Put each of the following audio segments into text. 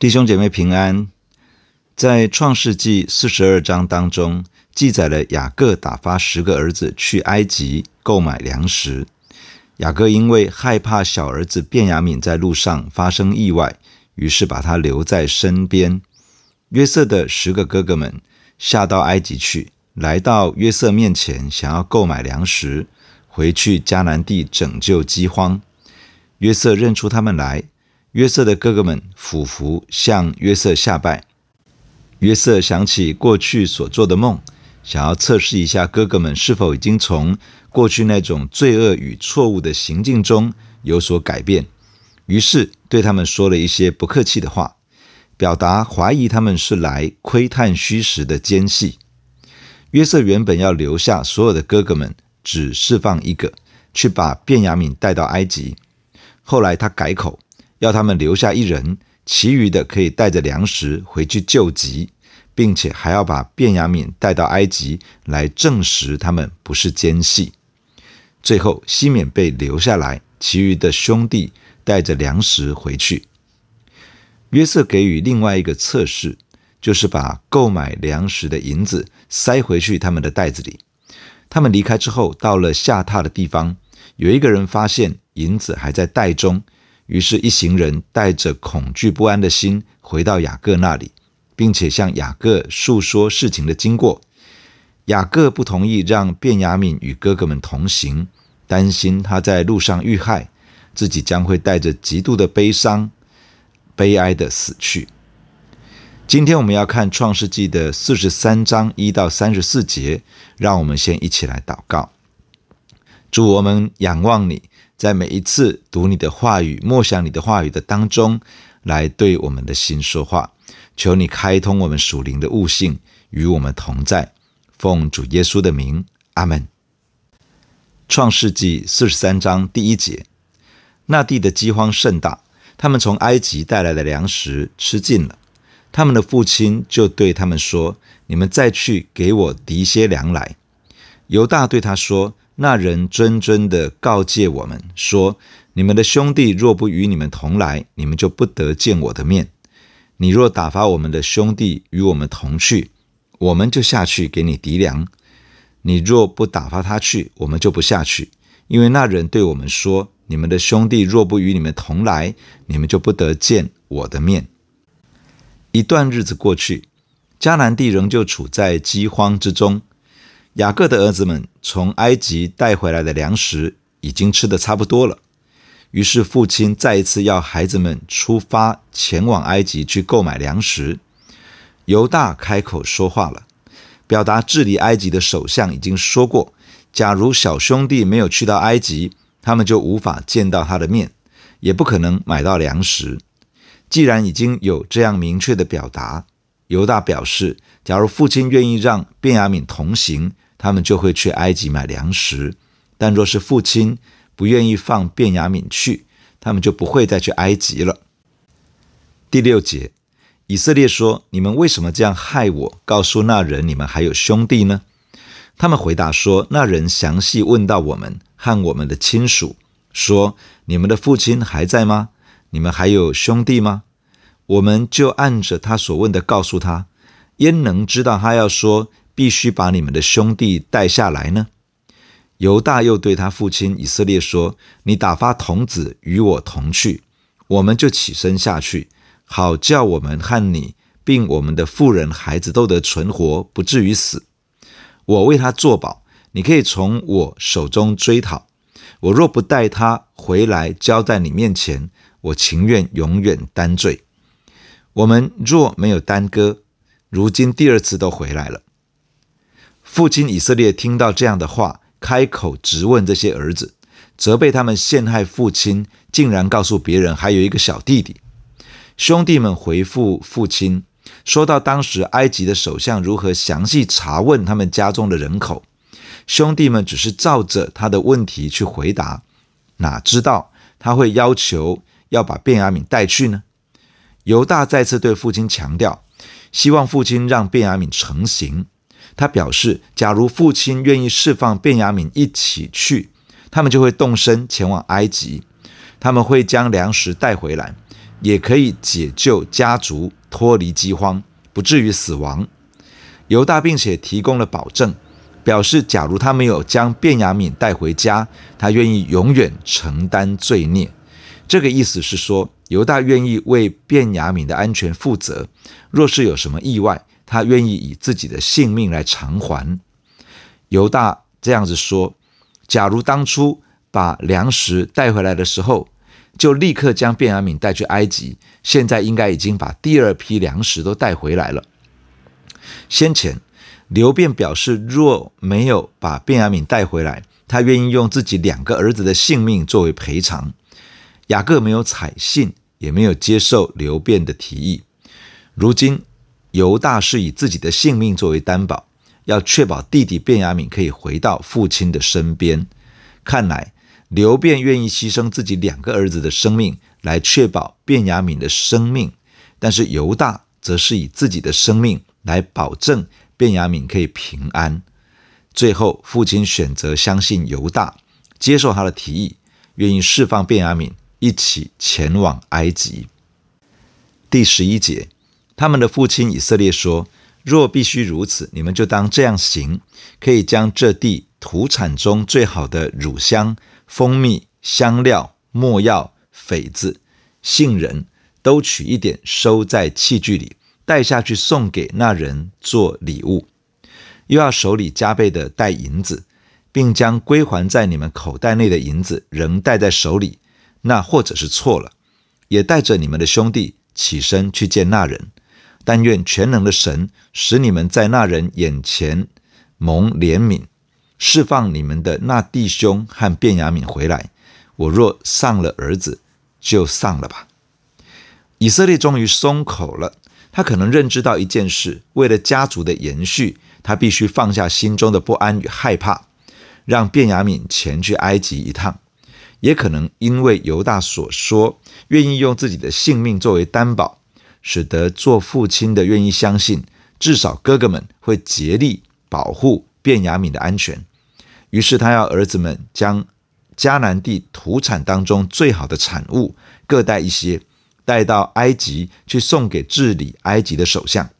弟兄姐妹平安，在创世纪四十二章当中记载了雅各打发十个儿子去埃及购买粮食。雅各因为害怕小儿子便雅悯在路上发生意外，于是把他留在身边。约瑟的十个哥哥们下到埃及去，来到约瑟面前，想要购买粮食，回去迦南地拯救饥荒。约瑟认出他们来。约瑟的哥哥们俯伏向约瑟下拜。约瑟想起过去所做的梦，想要测试一下哥哥们是否已经从过去那种罪恶与错误的行径中有所改变，于是对他们说了一些不客气的话，表达怀疑他们是来窥探虚实的奸细。约瑟原本要留下所有的哥哥们，只释放一个，去把便雅悯带到埃及。后来他改口。要他们留下一人，其余的可以带着粮食回去救急，并且还要把便雅悯带到埃及来证实他们不是奸细。最后，西缅被留下来，其余的兄弟带着粮食回去。约瑟给予另外一个测试，就是把购买粮食的银子塞回去他们的袋子里。他们离开之后，到了下榻的地方，有一个人发现银子还在袋中。于是，一行人带着恐惧不安的心回到雅各那里，并且向雅各述说事情的经过。雅各不同意让便雅悯与哥哥们同行，担心他在路上遇害，自己将会带着极度的悲伤、悲哀的死去。今天我们要看创世纪的四十三章一到三十四节，让我们先一起来祷告。主，我们仰望你。在每一次读你的话语、默想你的话语的当中，来对我们的心说话。求你开通我们属灵的悟性，与我们同在。奉主耶稣的名，阿门。创世纪四十三章第一节：那地的饥荒甚大，他们从埃及带来的粮食吃尽了。他们的父亲就对他们说：“你们再去给我提些粮来。”犹大对他说。那人谆谆地告诫我们说：“你们的兄弟若不与你们同来，你们就不得见我的面。你若打发我们的兄弟与我们同去，我们就下去给你糴粮；你若不打发他去，我们就不下去。因为那人对我们说：你们的兄弟若不与你们同来，你们就不得见我的面。”一段日子过去，迦南地仍旧处在饥荒之中。雅各的儿子们从埃及带回来的粮食已经吃得差不多了，于是父亲再一次要孩子们出发前往埃及去购买粮食。犹大开口说话了，表达治理埃及的首相已经说过，假如小兄弟没有去到埃及，他们就无法见到他的面，也不可能买到粮食。既然已经有这样明确的表达，犹大表示，假如父亲愿意让便雅悯同行。他们就会去埃及买粮食，但若是父亲不愿意放便雅悯去，他们就不会再去埃及了。第六节，以色列说：“你们为什么这样害我？告诉那人，你们还有兄弟呢？”他们回答说：“那人详细问到我们和我们的亲属，说：你们的父亲还在吗？你们还有兄弟吗？我们就按着他所问的告诉他，焉能知道他要说？”必须把你们的兄弟带下来呢。犹大又对他父亲以色列说：“你打发童子与我同去，我们就起身下去，好叫我们和你，并我们的妇人孩子都得存活，不至于死。我为他作保，你可以从我手中追讨。我若不带他回来交在你面前，我情愿永远担罪。我们若没有耽搁，如今第二次都回来了。”父亲以色列听到这样的话，开口质问这些儿子，责备他们陷害父亲，竟然告诉别人还有一个小弟弟。兄弟们回复父亲，说到当时埃及的首相如何详细查问他们家中的人口，兄弟们只是照着他的问题去回答，哪知道他会要求要把便雅悯带去呢？犹大再次对父亲强调，希望父亲让便雅悯成行。他表示，假如父亲愿意释放便雅悯一起去，他们就会动身前往埃及。他们会将粮食带回来，也可以解救家族脱离饥荒，不至于死亡。犹大并且提供了保证，表示假如他没有将便雅悯带回家，他愿意永远承担罪孽。这个意思是说，犹大愿意为便雅悯的安全负责。若是有什么意外，他愿意以自己的性命来偿还。犹大这样子说：假如当初把粮食带回来的时候，就立刻将便雅悯带去埃及，现在应该已经把第二批粮食都带回来了。先前流便表示，若没有把便雅悯带回来，他愿意用自己两个儿子的性命作为赔偿。雅各没有采信，也没有接受流便的提议。如今犹大是以自己的性命作为担保，要确保弟弟便雅悯可以回到父亲的身边。看来流便愿意牺牲自己两个儿子的生命来确保便雅悯的生命，但是犹大则是以自己的生命来保证便雅悯可以平安。最后，父亲选择相信犹大，接受他的提议，愿意释放便雅悯。一起前往埃及。第十一节，他们的父亲以色列说：“若必须如此，你们就当这样行，可以将这地土产中最好的乳香、蜂蜜、香料、墨药、榧子、杏仁，都取一点，收在器具里，带下去送给那人做礼物。又要手里加倍的带银子，并将归还在你们口袋内的银子仍带在手里。”那或者是错了，也带着你们的兄弟起身去见那人。但愿全能的神使你们在那人眼前蒙怜悯，释放你们的那弟兄和便雅悯回来。我若丧了儿子，就丧了吧。以色列终于松口了。他可能认知到一件事：为了家族的延续，他必须放下心中的不安与害怕，让便雅悯前去埃及一趟。也可能因为犹大所说，愿意用自己的性命作为担保，使得做父亲的愿意相信，至少哥哥们会竭力保护便雅悯的安全。于是他要儿子们将迦南地土产当中最好的产物各带一些，带到埃及去送给治理埃及的首相。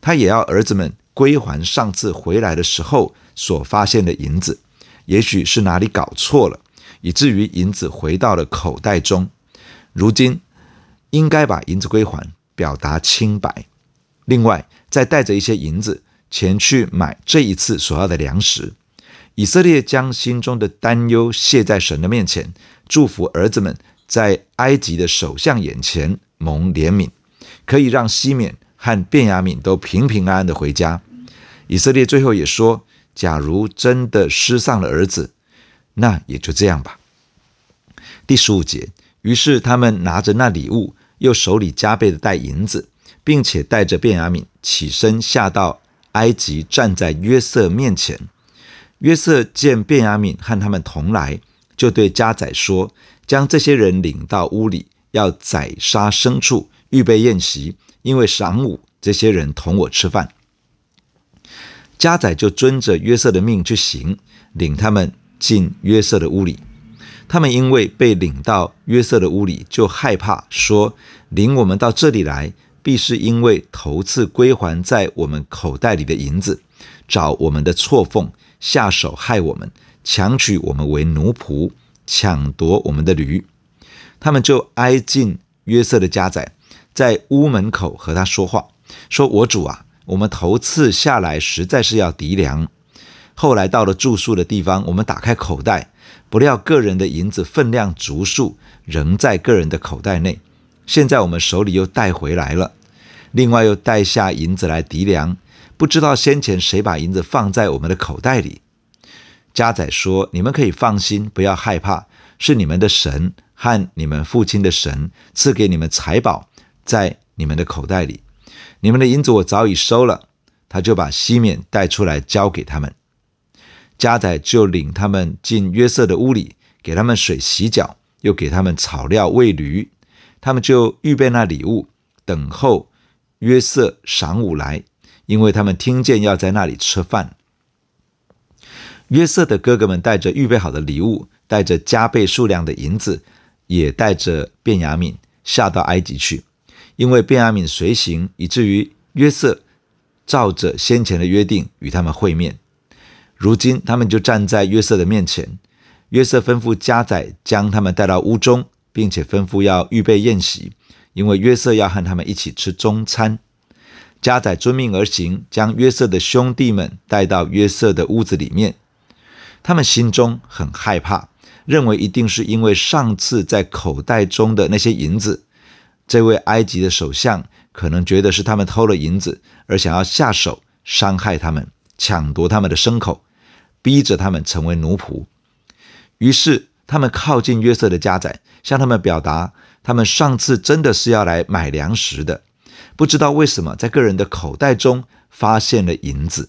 他也要儿子们归还上次回来的时候所发现的银子，也许是哪里搞错了。以至于银子回到了口袋中，如今应该把银子归还，表达清白。另外，再带着一些银子前去买这一次所要的粮食。以色列将心中的担忧卸在神的面前，祝福儿子们在埃及的首相眼前蒙怜悯，可以让西缅和便雅悯都平平安安的回家。以色列最后也说：假如真的失丧了儿子，那也就这样吧。第十五节，于是他们拿着那礼物，又手里加倍的带银子，并且带着便雅悯起身下到埃及，站在约瑟面前。约瑟见便雅悯和他们同来，就对家宰说：“将这些人领到屋里，要宰杀牲畜，预备宴席，因为晌午这些人同我吃饭。”家宰就遵着约瑟的命去行，领他们。进约瑟的屋里，他们因为被领到约瑟的屋里，就害怕，说：“领我们到这里来，必是因为头次归还在我们口袋里的银子，找我们的错缝，下手害我们，强取我们为奴仆，抢夺我们的驴。”他们就挨近约瑟的家宅，在屋门口和他说话，说：“我主啊，我们头次下来实在是要敌粮。”后来到了住宿的地方，我们打开口袋，不料个人的银子分量足数，仍在个人的口袋内。现在我们手里又带回来了，另外又带下银子来糴粮，不知道先前谁把银子放在我们的口袋里。家宰说：“你们可以放心，不要害怕，是你们的神和你们父亲的神赐给你们财宝在你们的口袋里。你们的银子我早已收了。”他就把西缅带出来交给他们。家宰就领他们进约瑟的屋里，给他们水洗脚，又给他们草料喂驴。他们就预备那礼物，等候约瑟晌午来，因为他们听见要在那里吃饭。约瑟的哥哥们带着预备好的礼物，带着加倍数量的银子，也带着便雅悯，下到埃及去，因为便雅悯随行，以至于约瑟照着先前的约定与他们会面。如今他们就站在约瑟的面前，约瑟吩咐家宰将他们带到屋中，并且吩咐要预备宴席，因为约瑟要和他们一起吃中餐。家宰遵命而行，将约瑟的兄弟们带到约瑟的屋子里面。他们心中很害怕，认为一定是因为上次在口袋中的那些银子，这位埃及的首相可能觉得是他们偷了银子，而想要下手伤害他们，抢夺他们的牲口。逼着他们成为奴仆，于是他们靠近约瑟的家宰，向他们表达，他们上次真的是要来买粮食的，不知道为什么在个人的口袋中发现了银子，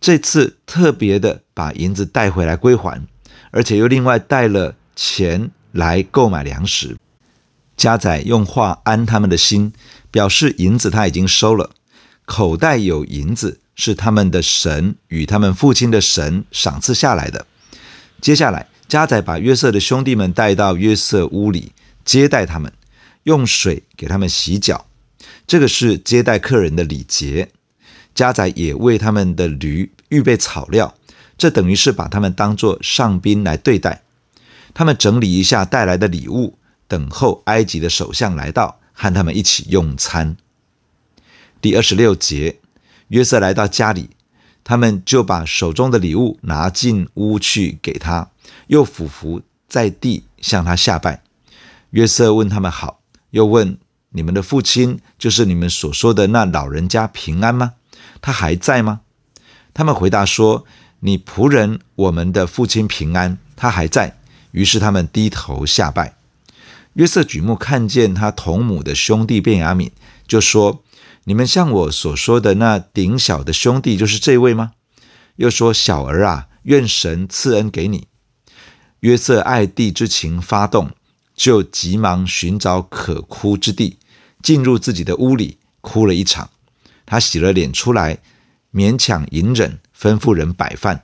这次特别的把银子带回来归还，而且又另外带了钱来购买粮食。家宰用话安他们的心，表示银子他已经收了，口袋有银子。是他们的神与他们父亲的神赏赐下来的。接下来，家宰把约瑟的兄弟们带到约瑟屋里接待他们，用水给他们洗脚，这个是接待客人的礼节。家宰也为他们的驴预备草料，这等于是把他们当作上宾来对待。他们整理一下带来的礼物，等候埃及的首相来到，和他们一起用餐。第二十六节。约瑟来到家里，他们就把手中的礼物拿进屋去给他，又俯伏在地向他下拜。约瑟问他们好，又问你们的父亲，就是你们所说的那老人家平安吗？他还在吗？他们回答说：你仆人我们的父亲平安，他还在。于是他们低头下拜。约瑟举目看见他同母的兄弟便雅悯，就说。你们像我所说的那顶小的兄弟，就是这位吗？又说：“小儿啊，愿神赐恩给你。”约瑟爱弟之情发动，就急忙寻找可哭之地，进入自己的屋里，哭了一场。他洗了脸出来，勉强隐忍，吩咐人摆饭。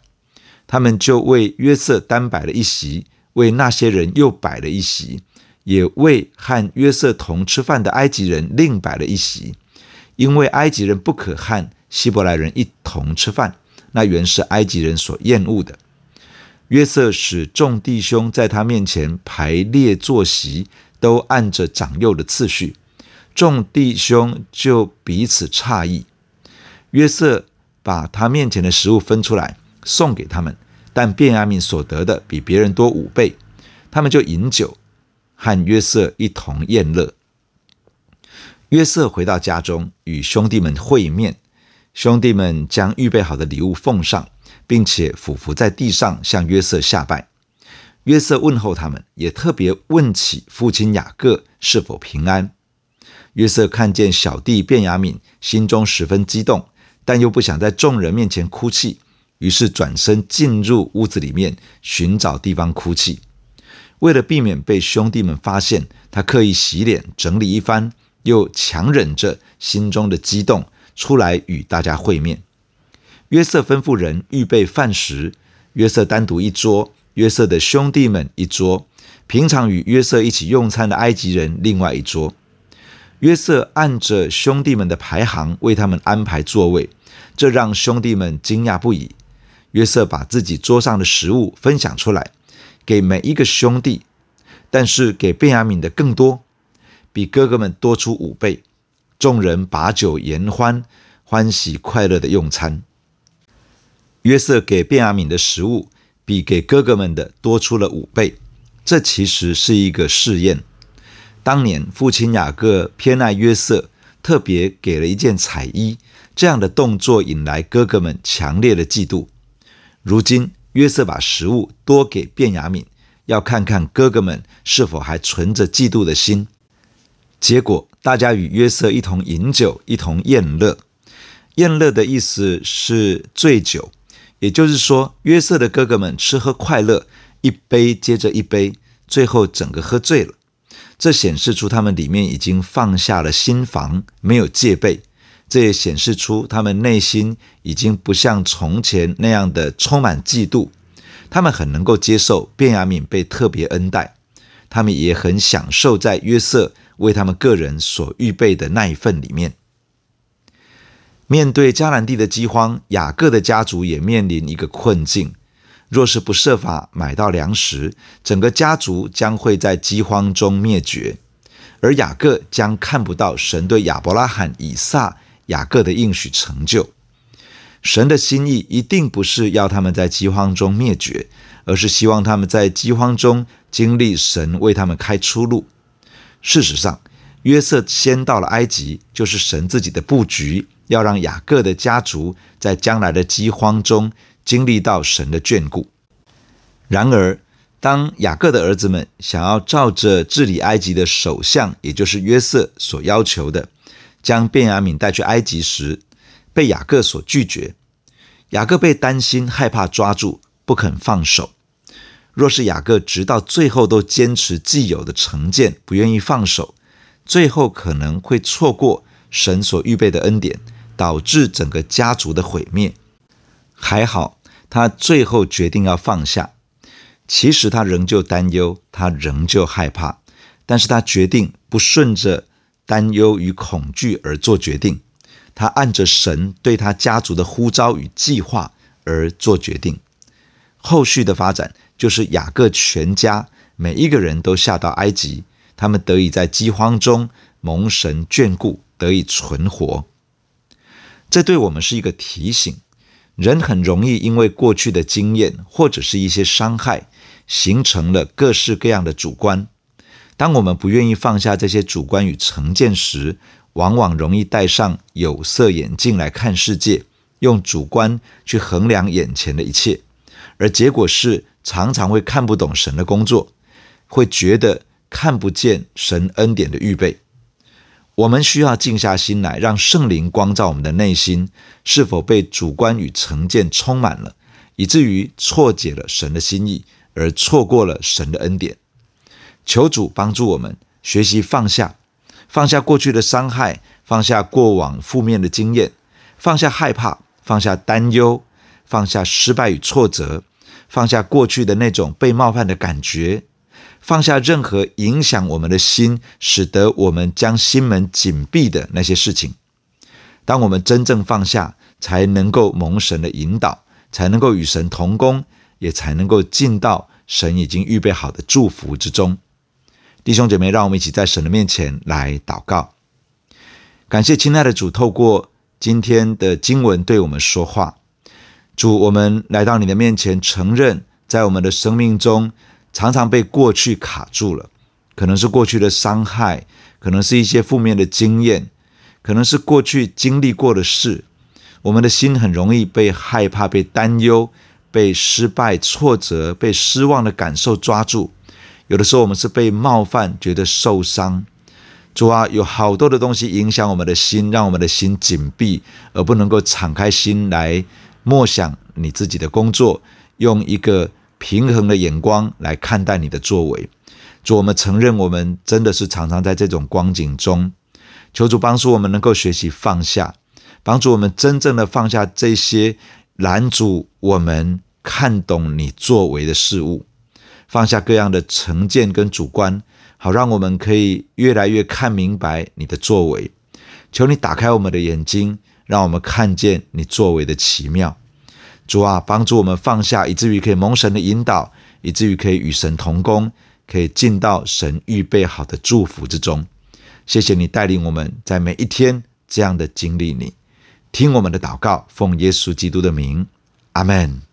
他们就为约瑟单摆了一席，为那些人又摆了一席，也为和约瑟同吃饭的埃及人另摆了一席。因为埃及人不可和希伯来人一同吃饭，那原是埃及人所厌恶的。约瑟使众弟兄在他面前排列坐席，都按着长幼的次序。众弟兄就彼此诧异。约瑟把他面前的食物分出来送给他们，但便雅悯所得的比别人多五倍。他们就饮酒，和约瑟一同宴乐。约瑟回到家中，与兄弟们会面。兄弟们将预备好的礼物奉上，并且俯伏在地上向约瑟下拜。约瑟问候他们，也特别问起父亲雅各是否平安。约瑟看见小弟便雅悯，心中十分激动，但又不想在众人面前哭泣，于是转身进入屋子里面，寻找地方哭泣。为了避免被兄弟们发现，他刻意洗脸，整理一番。又强忍着心中的激动，出来与大家会面。约瑟吩咐人预备饭食，约瑟单独一桌，约瑟的兄弟们一桌，平常与约瑟一起用餐的埃及人另外一桌。约瑟按着兄弟们的排行为他们安排座位，这让兄弟们惊讶不已。约瑟把自己桌上的食物分享出来，给每一个兄弟，但是给便雅悯的更多。比哥哥们多出五倍，众人把酒言欢，欢喜快乐的用餐。约瑟给便雅悯的食物比给哥哥们的多出了五倍，这其实是一个试验。当年父亲雅各偏爱约瑟，特别给了一件彩衣，这样的动作引来哥哥们强烈的嫉妒。如今约瑟把食物多给便雅悯，要看看哥哥们是否还存着嫉妒的心。结果，大家与约瑟一同饮酒，一同宴乐。宴乐的意思是醉酒，也就是说，约瑟的哥哥们吃喝快乐，一杯接着一杯，最后整个喝醉了。这显示出他们里面已经放下了心防，没有戒备。这也显示出他们内心已经不像从前那样的充满嫉妒。他们很能够接受便雅悯被特别恩待，他们也很享受在约瑟。为他们个人所预备的那一份里面。面对迦南地的饥荒，雅各的家族也面临一个困境。若是不设法买到粮食，整个家族将会在饥荒中灭绝，而雅各将看不到神对亚伯拉罕、以撒、雅各的应许成就。神的心意一定不是要他们在饥荒中灭绝，而是希望他们在饥荒中经历神为他们开出路。事实上，约瑟先到了埃及，就是神自己的布局，要让雅各的家族在将来的饥荒中。经历到神的眷顾。然而，当雅各的儿子们想要照着治理埃及的首相，也就是约瑟所要求的，将便雅悯带去埃及时，被雅各所拒绝。雅各被担心、害怕抓住，不肯放手。若是雅各直到最后都坚持既有的成见，不愿意放手，最后可能会错过神所预备的恩典，导致整个家族的毁灭。还好。他最后决定要放下，其实他仍旧担忧，他仍旧害怕，但是他决定不顺着担忧与恐惧而做决定，他按着神对他家族的呼召与计划而做决定。后续的发展就是雅各全家每一个人都下到埃及，他们得以在饥荒中蒙神眷顾，得以存活。这对我们是一个提醒。人很容易因为过去的经验或者是一些伤害，形成了各式各样的主观。当我们不愿意放下这些主观与成见时，往往容易戴上有色眼镜来看世界，用主观去衡量眼前的一切，而结果是常常会看不懂神的工作，会觉得看不见神恩典的预备。我们需要静下心来，让圣灵光照我们的内心，是否被主观与成见充满了，以至于错解了神的心意，而错过了神的恩典。求主帮助我们学习放下，放下过去的伤害，放下过往负面的经验，放下害怕，放下担忧，放下失败与挫折，放下过去的那种被冒犯的感觉。放下任何影响我们的心，使得我们将心门紧闭的那些事情。当我们真正放下，才能够蒙神的引导，才能够与神同工，也才能够进到神已经预备好的祝福之中。弟兄姐妹，让我们一起在神的面前来祷告。感谢亲爱的主，透过今天的经文对我们说话。主，我们来到你的面前，承认在我们的生命中。常常被过去卡住了，可能是过去的伤害，可能是一些负面的经验，可能是过去经历过的事。我们的心很容易被害怕、被担忧、被失败、挫折、被失望的感受抓住。有的时候，我们是被冒犯，觉得受伤。主啊，有好多的东西影响我们的心，让我们的心紧闭，而不能够敞开心来默想你自己的工作，用一个。平衡的眼光来看待你的作为，主，我们承认我们真的是常常在这种光景中，求主帮助我们能够学习放下，帮助我们真正的放下这些拦阻我们看懂你作为的事物，放下各样的成见跟主观，好让我们可以越来越看明白你的作为。求你打开我们的眼睛，让我们看见你作为的奇妙。主啊，帮助我们放下，以至于可以蒙神的引导，以至于可以与神同工，可以进到神预备好的祝福之中。谢谢你带领我们在每一天这样的经历你，听我们的祷告，奉耶稣基督的名，阿门。